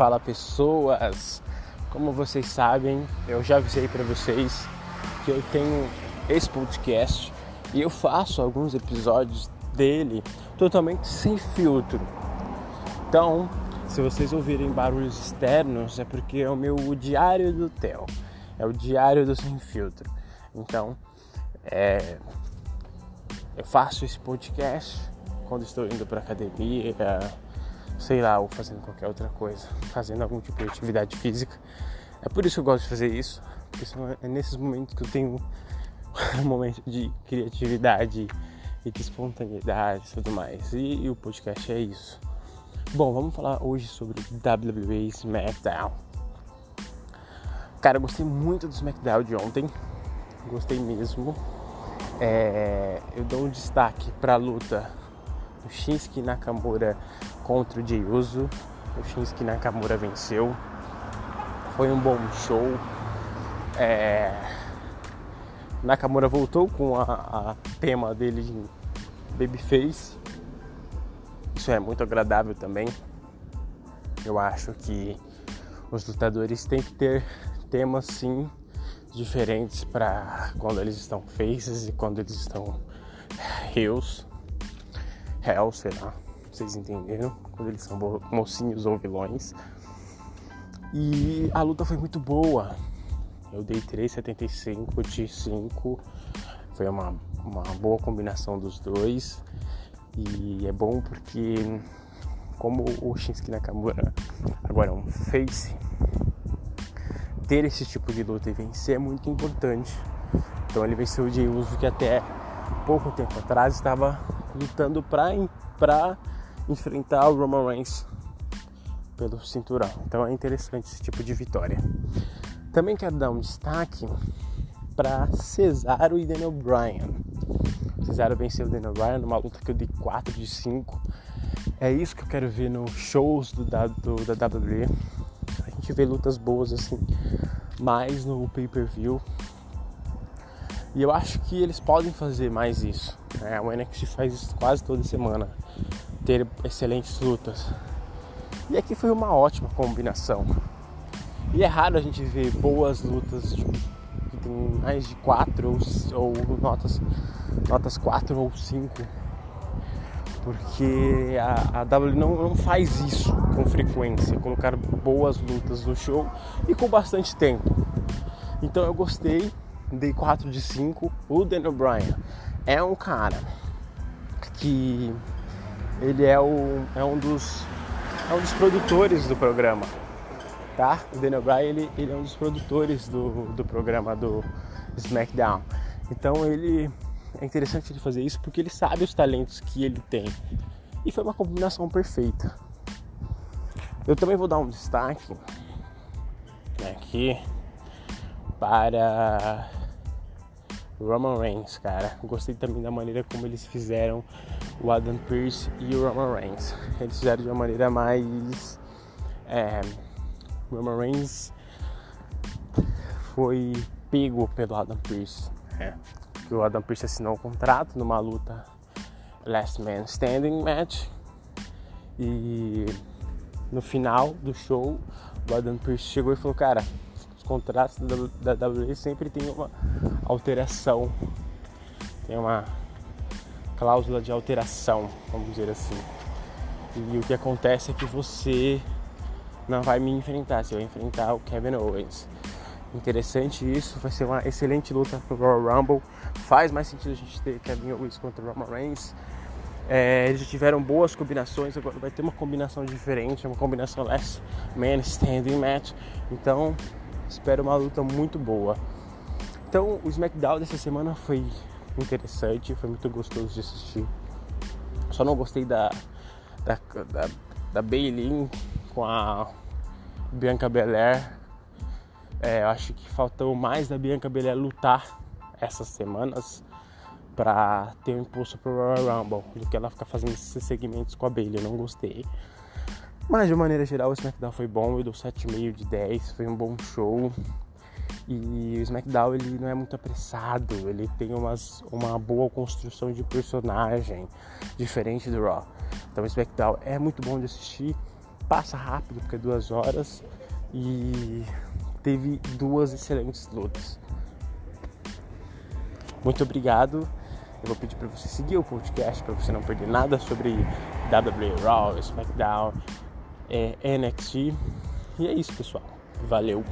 Fala pessoas! Como vocês sabem, eu já avisei para vocês que eu tenho esse podcast e eu faço alguns episódios dele totalmente sem filtro. Então, se vocês ouvirem barulhos externos, é porque é o meu diário do Theo, é o diário do sem filtro. Então, é, eu faço esse podcast quando estou indo para academia, sei lá, ou fazendo qualquer outra coisa, fazendo algum tipo de atividade física. É por isso que eu gosto de fazer isso, porque é nesses momentos que eu tenho um momento de criatividade e de espontaneidade e tudo mais. E, e o podcast é isso. Bom, vamos falar hoje sobre WWE SmackDown. Cara, eu gostei muito do SmackDown de ontem. Gostei mesmo. É, eu dou um destaque para a luta do Shinsuke Nakamura contra o Jey. O Shinsuke Nakamura venceu. Foi um bom show. É... Nakamura voltou com a, a tema dele de Babyface. Isso é muito agradável também. Eu acho que os lutadores têm que ter temas sim diferentes para quando eles estão faces e quando eles estão heels. Sei lá vocês entenderam, quando eles são mocinhos ou vilões. E a luta foi muito boa. Eu dei 3,75 de 5. Foi uma, uma boa combinação dos dois. E é bom porque, como o Shinsuke Nakamura agora é um face, ter esse tipo de luta e vencer é muito importante. Então ele venceu o Jey Uso que até pouco tempo atrás estava lutando para enfrentar o Roman Reigns pelo cinturão. Então é interessante esse tipo de vitória. Também quero dar um destaque para Cesaro e Daniel Bryan. Cesaro venceu o Daniel Bryan numa luta que eu dei 4 de 5. É isso que eu quero ver nos shows do, do, da WWE. A gente vê lutas boas assim, mais no pay-per-view. E eu acho que eles podem fazer mais isso. Né? O NXT faz isso quase toda semana ter excelentes lutas. E aqui foi uma ótima combinação. E é raro a gente ver boas lutas tipo, que tem mais de 4 ou, ou, notas, notas 4 ou 5. Porque a, a W não, não faz isso com frequência, colocar boas lutas no show e com bastante tempo. Então eu gostei, dei 4 de 5. O Daniel Bryan é um cara que ele é, o, é, um, dos, é um dos produtores do programa, tá? O Daniel Bryan, ele, ele é um dos produtores do, do programa do SmackDown. Então ele é interessante ele fazer isso porque ele sabe os talentos que ele tem. E foi uma combinação perfeita. Eu também vou dar um destaque aqui para Roman Reigns, cara. Gostei também da maneira como eles fizeram o Adam Pearce e o Roman Reigns. Eles fizeram de uma maneira mais. É, Roman Reigns foi pego pelo Adam Pearce. É, que o Adam Pearce assinou um contrato numa luta Last Man Standing match. E no final do show, o Adam Pearce chegou e falou: Cara, contratos da, da WWE sempre tem uma alteração, tem uma cláusula de alteração, vamos dizer assim. E o que acontece é que você não vai me enfrentar, você vai enfrentar o Kevin Owens. Interessante isso, vai ser uma excelente luta pro Royal Rumble. Faz mais sentido a gente ter Kevin Owens contra Roman Reigns. É, eles já tiveram boas combinações, agora vai ter uma combinação diferente, uma combinação less man standing match. Então Espero uma luta muito boa. Então, o SmackDown dessa semana foi interessante, foi muito gostoso de assistir. Só não gostei da da, da, da Baylin com a Bianca Belair. É, eu acho que faltou mais da Bianca Belair lutar essas semanas para ter um impulso pro Royal Rumble do que ela ficar fazendo esses segmentos com a Bayley. Eu não gostei. Mas de maneira geral o SmackDown foi bom, eu dou 7,5 de 10, foi um bom show. E o SmackDown ele não é muito apressado, ele tem umas, uma boa construção de personagem, diferente do Raw. Então o SmackDown é muito bom de assistir passa rápido porque é duas horas e teve duas excelentes lutas. Muito obrigado. Eu vou pedir para você seguir o podcast para você não perder nada sobre WWE Raw, SmackDown, é, NXT. E é isso, pessoal. Valeu.